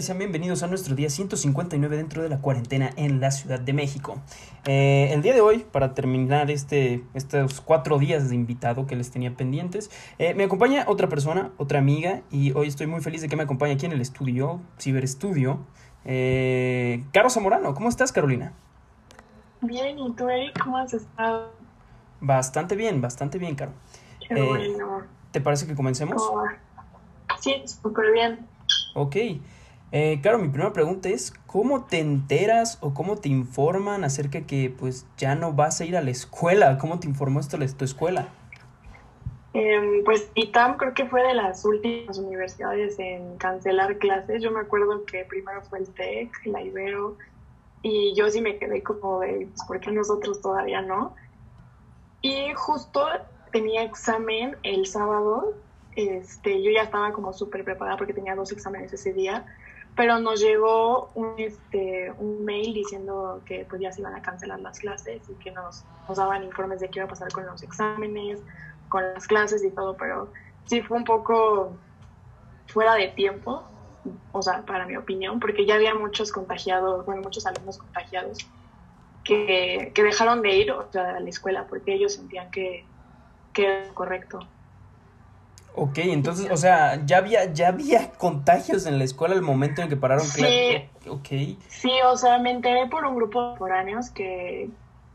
Y sean bienvenidos a nuestro día 159 dentro de la cuarentena en la Ciudad de México. Eh, el día de hoy, para terminar este, estos cuatro días de invitado que les tenía pendientes, eh, me acompaña otra persona, otra amiga, y hoy estoy muy feliz de que me acompañe aquí en el estudio, Ciberestudio, eh, Caro Zamorano. ¿Cómo estás, Carolina? Bien, ¿y tú, Eric? ¿Cómo has estado? Bastante bien, bastante bien, Caro. Qué bueno. ¿Te parece que comencemos? Sí, súper bien. Ok. Eh, claro, mi primera pregunta es, ¿cómo te enteras o cómo te informan acerca de que pues ya no vas a ir a la escuela? ¿Cómo te informó esto tu escuela? Eh, pues ITAM creo que fue de las últimas universidades en cancelar clases. Yo me acuerdo que primero fue el TEC, la Ibero, y yo sí me quedé como de, pues, ¿por qué nosotros todavía no? Y justo tenía examen el sábado este, yo ya estaba como súper preparada porque tenía dos exámenes ese día, pero nos llegó un, este, un mail diciendo que pues ya se iban a cancelar las clases y que nos, nos daban informes de qué iba a pasar con los exámenes, con las clases y todo, pero sí fue un poco fuera de tiempo, o sea, para mi opinión, porque ya había muchos contagiados, bueno, muchos alumnos contagiados que, que dejaron de ir o sea, a la escuela porque ellos sentían que, que era correcto. Ok, entonces, o sea, ya había, ya había contagios en la escuela al momento en que pararon sí, Okay. Sí, o sea, me enteré por un grupo de foráneos que,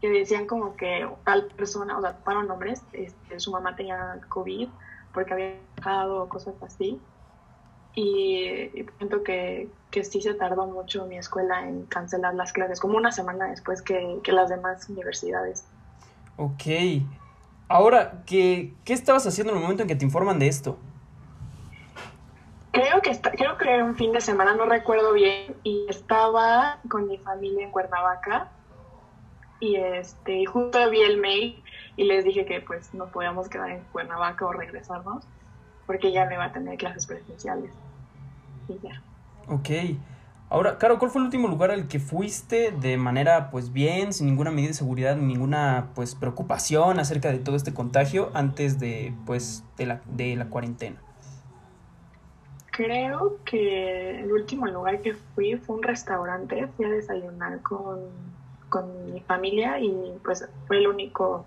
que decían como que tal persona, o sea, para nombres, este, su mamá tenía COVID porque había dejado cosas así. Y, siento que, que sí se tardó mucho mi escuela en cancelar las clases, como una semana después que, que las demás universidades. Ok, Ahora, ¿qué, ¿qué estabas haciendo en el momento en que te informan de esto? Creo que, está, creo que era un fin de semana, no recuerdo bien, y estaba con mi familia en Cuernavaca y este justo vi el mail y les dije que pues no podíamos quedar en Cuernavaca o regresarnos porque ya me iba a tener clases presenciales y ya. Ok. Ahora, Caro, ¿cuál fue el último lugar al que fuiste de manera pues bien, sin ninguna medida de seguridad, ninguna pues preocupación acerca de todo este contagio antes de pues de la, de la cuarentena? Creo que el último lugar que fui fue un restaurante, fui a desayunar con, con mi familia y pues fue el único,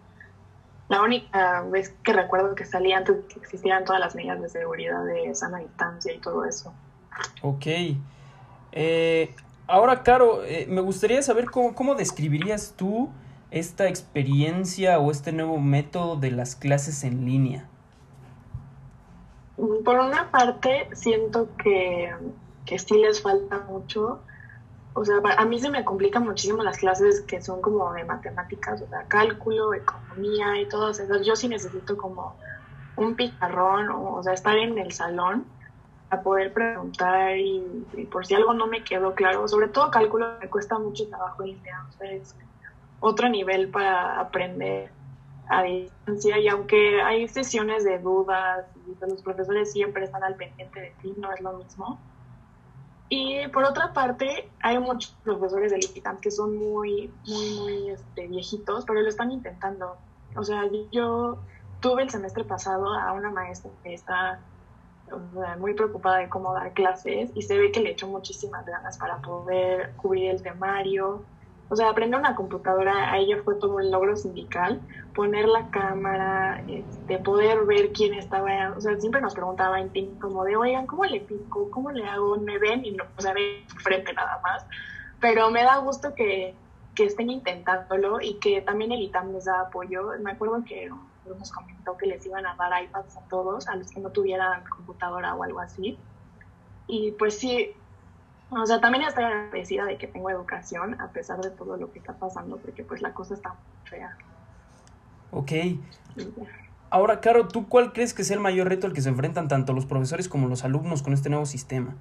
la única vez que recuerdo que salí antes de que existieran todas las medidas de seguridad de sana distancia y todo eso. Ok. Eh, ahora, Caro, eh, me gustaría saber cómo, describirías tú esta experiencia o este nuevo método de las clases en línea. Mm, por una parte, siento que, que sí les falta mucho. O sea, a mí se me complican muchísimo las clases que son como de matemáticas, o sea, cálculo, economía y todas esas. Yo sí necesito como un pizarrón, o sea, estar en el salón a poder preguntar y, por si algo no me quedó claro, sobre todo cálculo me cuesta mucho trabajo línea, o sea, es otro nivel para aprender a distancia y aunque hay sesiones de dudas pues los profesores siempre están al pendiente de ti, no es lo mismo. Y por otra parte, hay muchos profesores de ITAM que son muy, muy, muy este, viejitos, pero lo están intentando. O sea, yo tuve el semestre pasado a una maestra que está muy preocupada de cómo dar clases y se ve que le echó muchísimas ganas para poder cubrir el temario. O sea, aprender una computadora a ella fue todo un logro sindical, poner la cámara, este, poder ver quién estaba, o sea, siempre nos preguntaba en team como de, oigan, ¿cómo le pico? ¿Cómo le hago? Me ven y no, o sea, ven frente nada más. Pero me da gusto que, que estén intentándolo y que también el ITAM les da apoyo. Me acuerdo que nos comentó que les iban a dar iPads a todos, a los que no tuvieran computadora o algo así. Y pues sí, o sea, también estoy agradecida de que tengo educación a pesar de todo lo que está pasando, porque pues la cosa está fea. Ok. Ahora, Caro, ¿tú cuál crees que es el mayor reto al que se enfrentan tanto los profesores como los alumnos con este nuevo sistema?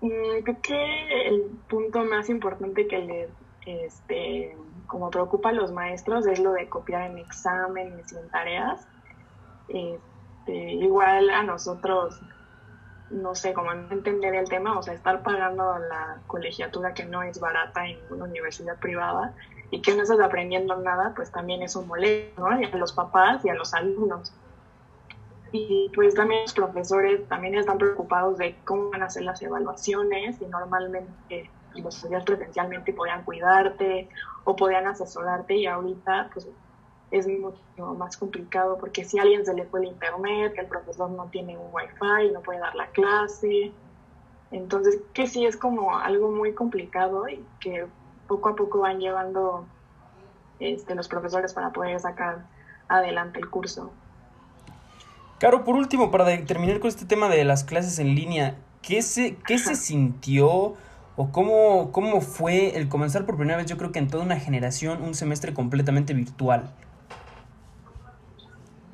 Mm, creo que el punto más importante que le este, como preocupa a los maestros es lo de copiar en exámenes y en tareas. Este, igual a nosotros, no sé, como entender el tema, o sea, estar pagando la colegiatura que no es barata en una universidad privada y que no estás aprendiendo nada, pues también es un molesto, ¿no? Y a los papás y a los alumnos. y pues también los profesores también están preocupados de cómo van a ser las evaluaciones y normalmente los estudias presencialmente podían cuidarte o podían asesorarte y ahorita pues es mucho más complicado porque si a alguien se le fue el internet, el profesor no tiene un wifi, no puede dar la clase, entonces que sí es como algo muy complicado y que poco a poco van llevando este, los profesores para poder sacar adelante el curso. Caro, por último, para terminar con este tema de las clases en línea, ¿qué se, qué se sintió o cómo, cómo fue el comenzar por primera vez, yo creo que en toda una generación, un semestre completamente virtual?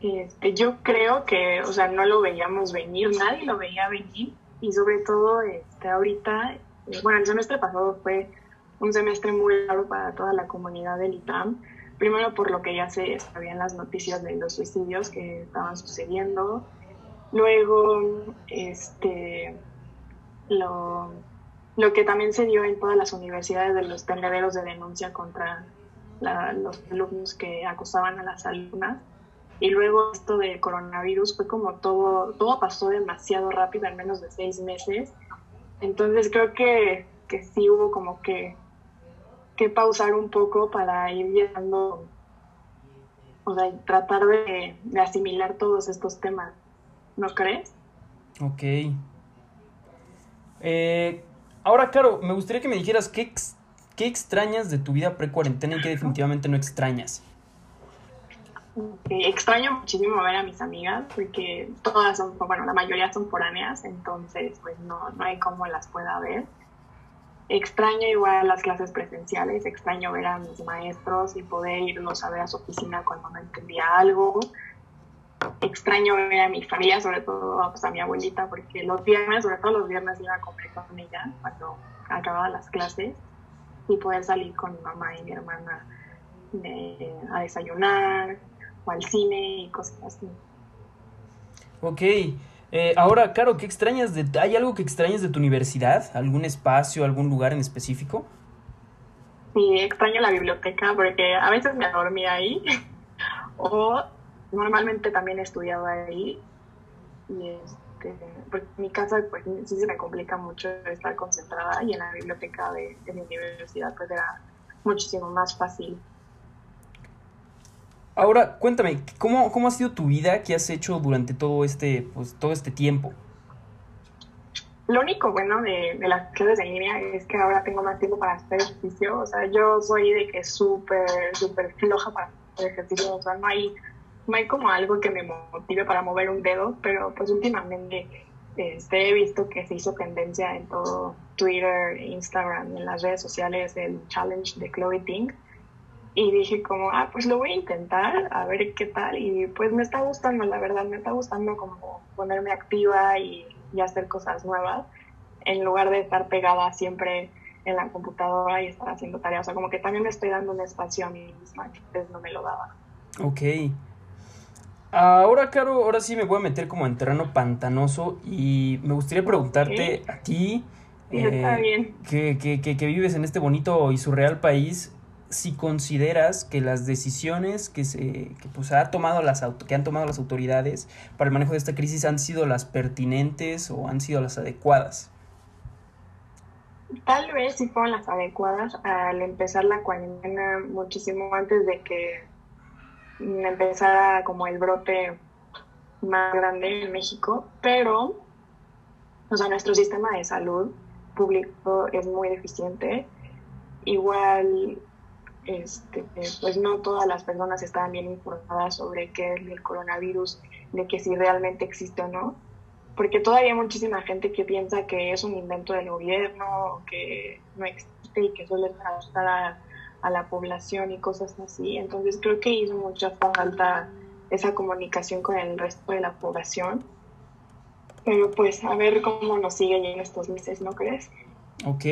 Este, yo creo que, o sea, no lo veíamos venir, nadie lo veía venir. Y sobre todo este, ahorita, eh, bueno, el semestre pasado fue un semestre muy raro para toda la comunidad del ITAM. Primero por lo que ya se sabían las noticias de los suicidios que estaban sucediendo, luego este, lo, lo que también se dio en todas las universidades de los tendederos de denuncia contra los alumnos que acosaban a las alumnas. Y luego esto del coronavirus fue como todo, todo pasó demasiado rápido en menos de seis meses. Entonces creo que, que sí hubo como que que pausar un poco para ir llegando, o sea, tratar de, asimilar todos estos temas, ¿no crees? Ok. Eh, ahora, Caro, me gustaría que me dijeras qué, qué extrañas de tu vida pre-cuarentena y qué definitivamente no extrañas. extraño muchísimo ver a mis amigas porque todas son, bueno, la mayoría son foráneas, entonces pues no, no hay cómo las pueda ver extraño igual las clases presenciales, extraño ver a mis maestros y poder irlos a ver a su oficina cuando no entendía algo. Extraño ver a mi familia, sobre todo pues, a mi abuelita, porque los viernes, sobre todo los viernes, iba a comer con ella cuando acababa las clases y poder salir con mi mamá y mi hermana a desayunar o al cine y cosas así. Ok. Eh, ahora, Caro, ¿qué extrañas de, ¿hay algo que extrañas de tu universidad? ¿Algún espacio, algún lugar en específico? Sí, extraño la biblioteca porque a veces me dormía ahí o normalmente también he estudiado ahí y este, porque en mi casa pues sí se me complica mucho estar concentrada y en la biblioteca de, de mi universidad pues era muchísimo más fácil Ahora, cuéntame, ¿cómo, ¿cómo ha sido tu vida? ¿Qué has hecho durante todo este, pues, todo este tiempo? Lo único bueno de, de, las clases en línea es que ahora tengo más tiempo para hacer ejercicio. O sea, yo soy de que súper, súper floja para hacer ejercicio. O sea, no hay, no hay como algo que me motive para mover un dedo, pero pues últimamente este, he visto que se hizo tendencia en todo Twitter, Instagram, en las redes sociales, el challenge de Chloe Ting y dije como, ah, pues lo voy a intentar, a ver qué tal. Y pues me está gustando, la verdad, me está gustando como ponerme activa y, hacer cosas nuevas, en lugar de estar pegada siempre en la computadora y estar haciendo tareas. O sea, como que también me estoy dando un espacio a mí misma que antes no me lo daba. Ok. Ahora, Caro, ahora sí me voy a meter como en terreno pantanoso y me gustaría preguntarte a ti, eh. Que, que, que, que, vives en este bonito y surreal país, si consideras que las decisiones que se que pues ha tomado las que han tomado las autoridades para el manejo de esta crisis han sido las pertinentes o han sido las adecuadas. Tal vez sí fueron las adecuadas al empezar la cuarentena muchísimo antes de que empezara como el brote más grande en México, pero o sea, nuestro sistema de salud público es muy deficiente. Igual este, pues no todas las personas estaban bien informadas sobre qué es el coronavirus, de que si realmente existe o no, porque todavía hay muchísima gente que piensa que es un invento del gobierno, que no existe y que suele asustar a, a la población y cosas así. Entonces creo que hizo mucha falta esa comunicación con el resto de la población. Pero pues a ver cómo nos sigue en estos meses, ¿no crees? Ok,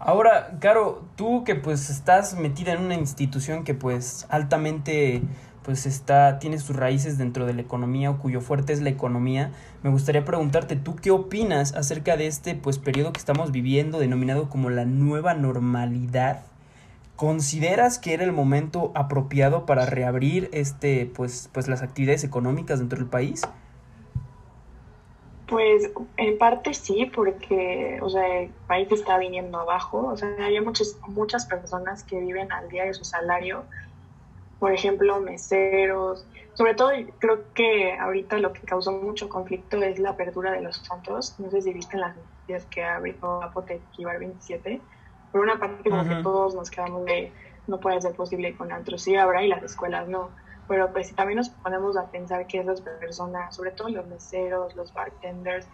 Ahora, Caro, tú que pues estás metida en una institución que pues altamente pues está, tiene sus raíces dentro de la economía o cuyo fuerte es la economía, me gustaría preguntarte, ¿tú qué opinas acerca de este pues periodo que estamos viviendo denominado como la nueva normalidad? ¿Consideras que era el momento apropiado para reabrir este, pues, pues las actividades económicas dentro del país? Pues en parte sí, porque o sea, el país está viniendo abajo. O sea, hay muchas, muchas personas que viven al día de su salario. Por ejemplo, meseros. Sobre todo, creo que ahorita lo que causó mucho conflicto es la apertura de los santos. No sé si viste las noticias que abrió Apote 27 por una parte como que todos nos quedamos de no puede ser posible con antros sí habrá y las escuelas no pero pues si también nos ponemos a pensar que esas personas sobre todo los meseros los bartenders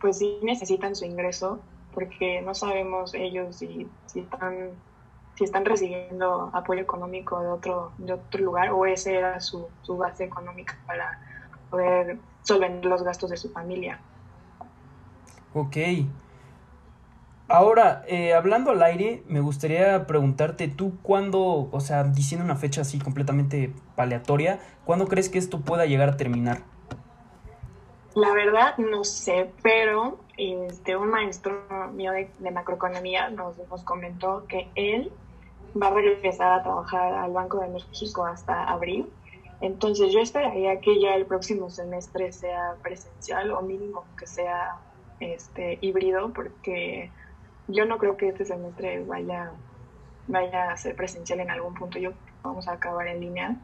pues sí necesitan su ingreso porque no sabemos ellos si, si están si están recibiendo apoyo económico de otro de otro lugar o ese era su, su base económica para poder solventar los gastos de su familia. Ok, Ahora, eh, hablando al aire, me gustaría preguntarte, tú cuándo, o sea, diciendo una fecha así completamente paleatoria, ¿cuándo crees que esto pueda llegar a terminar? La verdad no sé, pero este, un maestro mío de, macroeconomía nos, nos comentó que él va a regresar a trabajar al Banco de México hasta abril. Entonces yo esperaría que ya el próximo semestre sea presencial o mínimo que sea este híbrido porque yo no creo que este semestre vaya, vaya a ser presencial en algún punto. Yo vamos a acabar en línea.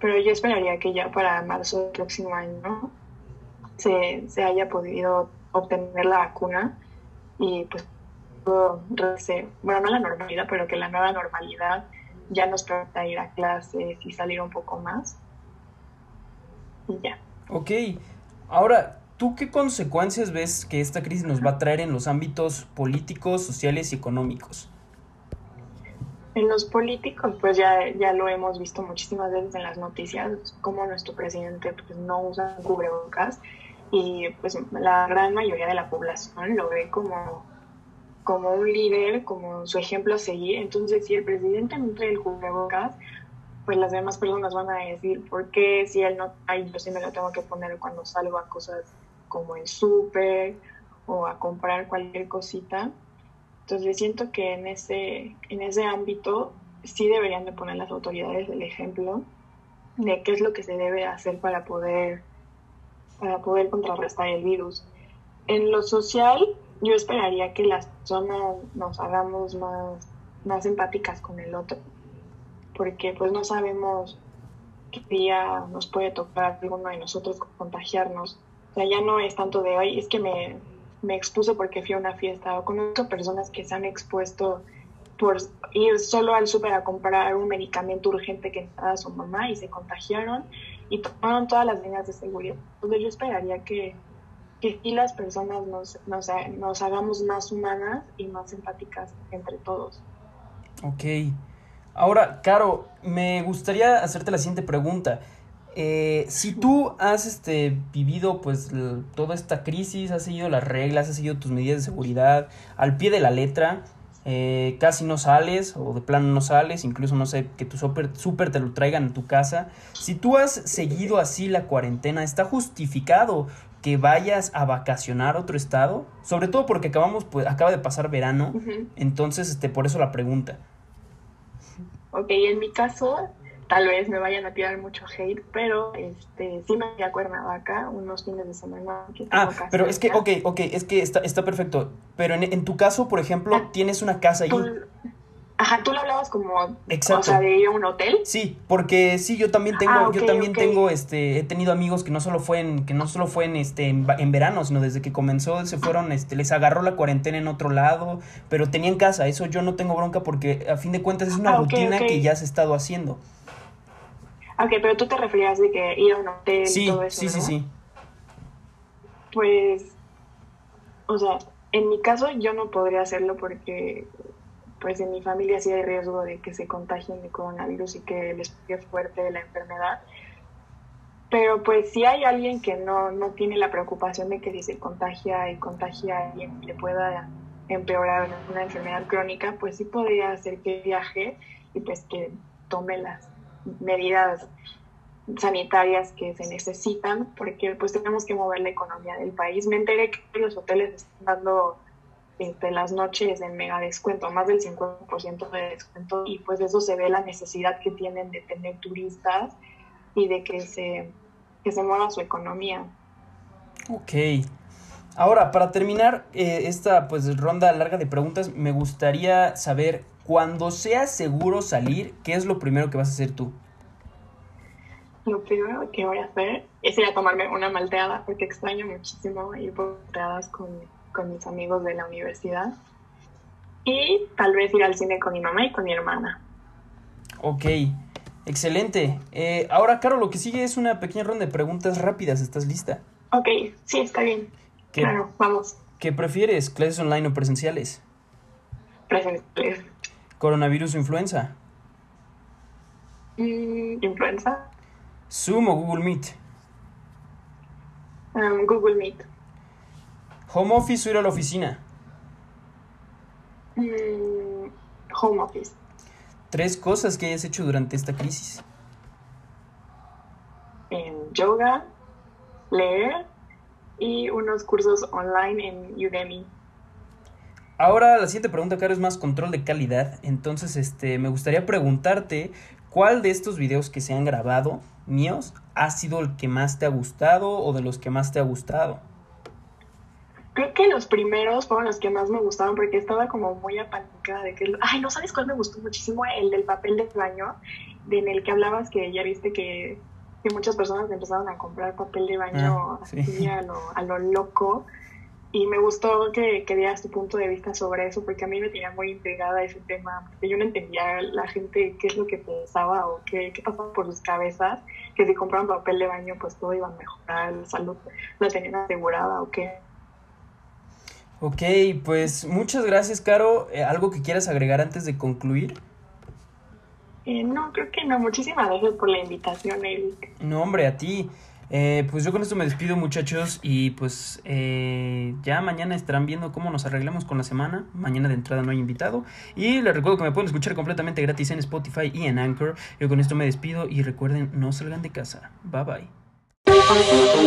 Pero yo esperaría que ya para marzo del próximo año se, se haya podido obtener la vacuna y pues bueno, no la normalidad, pero que la nueva normalidad ya nos permita ir a clases y salir un poco más. Y ya. Ok. Ahora, ¿Tú qué consecuencias ves que esta crisis nos va a traer en los ámbitos políticos, sociales y económicos? En los políticos, pues ya, ya lo hemos visto muchísimas veces en las noticias, como nuestro presidente pues, no usa cubrebocas y pues la gran mayoría de la población lo ve como, como un líder, como su ejemplo a seguir. Entonces, si el presidente no trae el cubrebocas, pues las demás personas van a decir, ¿por qué si él no trae, yo sí me lo tengo que poner cuando salgo a cosas como el súper o a comprar cualquier cosita. Entonces siento que en ese, en ese ámbito sí deberían de poner las autoridades el ejemplo de qué es lo que se debe hacer para poder, para poder contrarrestar el virus. En lo social, yo esperaría que las personas nos hagamos más, más empáticas con el otro, porque pues no sabemos qué día nos puede tocar alguno de nosotros contagiarnos o sea, ya no es tanto de, hoy es que me, me expuse porque fui a una fiesta. O conozco personas que se han expuesto por ir solo al súper a comprar un medicamento urgente que necesitaba su mamá y se contagiaron y tomaron todas las medidas de seguridad. Entonces yo esperaría que, que las personas nos, nos, nos hagamos más humanas y más empáticas entre todos. Ok. Ahora, Caro, me gustaría hacerte la siguiente pregunta. Eh, si tú has este, vivido pues toda esta crisis, has seguido las reglas, has seguido tus medidas de seguridad al pie de la letra, eh, casi no sales o de plano no sales, incluso no sé, que tu súper te lo traigan a tu casa. Si tú has seguido así la cuarentena, ¿está justificado que vayas a vacacionar a otro estado? Sobre todo porque acabamos, pues, acaba de pasar verano, entonces este, por eso la pregunta. Ok, en mi caso, tal vez me vayan a tirar mucho hate, pero este sí me voy a Cuernavaca unos fines de semana. ah, pero es que, ok, ok, es que está, está perfecto. Pero en, tu caso, por ejemplo, ah, tienes una casa ahí. Ajá, tú lo hablabas como, Exacto. o sea, de ir a un hotel. Sí, porque sí, yo también tengo, ah, yo también tengo, este, he tenido amigos que no solo fue en, que no solo fue en, este, en, verano, sino desde que comenzó se fueron, este, les agarró la cuarentena en otro lado, pero tenían casa, eso yo no tengo bronca porque a fin de cuentas es una ah, rutina que ya se ha estado haciendo. Ok, pero tú te referías de que ir a un hotel y todo eso. Sí, sí, sí. Pues, o sea, en mi caso yo no podría hacerlo porque, pues en mi familia sí hay riesgo de que se contagien de coronavirus y que les pegue fuerte la enfermedad. Pero pues si hay alguien que no, no tiene la preocupación de que si se contagia y contagia a alguien le pueda empeorar una enfermedad crónica, pues sí podría hacer que viaje y pues que tome las medidas sanitarias que se necesitan, porque pues tenemos que mover la economía del país. Me enteré que los hoteles están dando este, las noches en mega descuento, más del 50% de descuento, y pues eso se ve la necesidad que tienen de tener turistas y de que se, que se mueva su economía. Ok. Ahora, para terminar eh, esta pues ronda larga de preguntas, me gustaría saber, cuando sea seguro salir, ¿qué es lo primero que vas a hacer tú? Lo primero que voy a hacer es ir a tomarme una malteada, porque extraño muchísimo ir por malteadas con, con mis amigos de la universidad. Y tal vez ir al cine con mi mamá y con mi hermana. Ok, excelente. Eh, ahora, Caro, lo que sigue es una pequeña ronda de preguntas rápidas. ¿Estás lista? Ok, sí, está bien. claro, vamos. ¿Qué prefieres, clases online o presenciales? Presenciales. ¿Coronavirus o influenza? Mm, influenza. ¿Zoom o Google Meet? Um, Google Meet. ¿Home office o ir a la oficina? Mm, home office. Tres cosas que hayas hecho durante esta crisis. En yoga, leer y unos cursos online en Udemy. Ahora la siguiente pregunta, Caro, es más control de calidad. Entonces, este, me gustaría preguntarte cuál de estos videos que se han grabado míos ha sido el que más te ha gustado o de los que más te ha gustado. Creo que los primeros fueron los que más me gustaron porque estaba como muy apanicada de que, ay, no sabes cuál me gustó muchísimo, el del papel de baño, de en el que hablabas que ya viste que, que muchas personas empezaron a comprar papel de baño Ah, sí. así a lo, a lo loco. Y me gustó que, que dieras tu punto de vista sobre eso, porque a mí me tenía muy intrigada ese tema, porque yo no entendía la gente qué es lo que pensaba o qué, qué pasaba por sus cabezas, que si compraban papel de baño pues todo iba a mejorar, la salud la tenían asegurada o qué. Ok, pues muchas gracias, Caro. Eh, ¿Algo que quieras agregar antes de concluir? Eh, no, creo que no. Muchísimas gracias por la invitación, Eric. No, hombre, a ti. Eh, pues yo con esto me despido, muchachos, y pues eh, ya mañana estarán viendo cómo nos arreglamos con la semana. Mañana de entrada no hay invitado. Y les recuerdo que me pueden escuchar completamente gratis en Spotify y en Anchor. Yo con esto me despido y recuerden, no salgan de casa. Bye bye. Huh.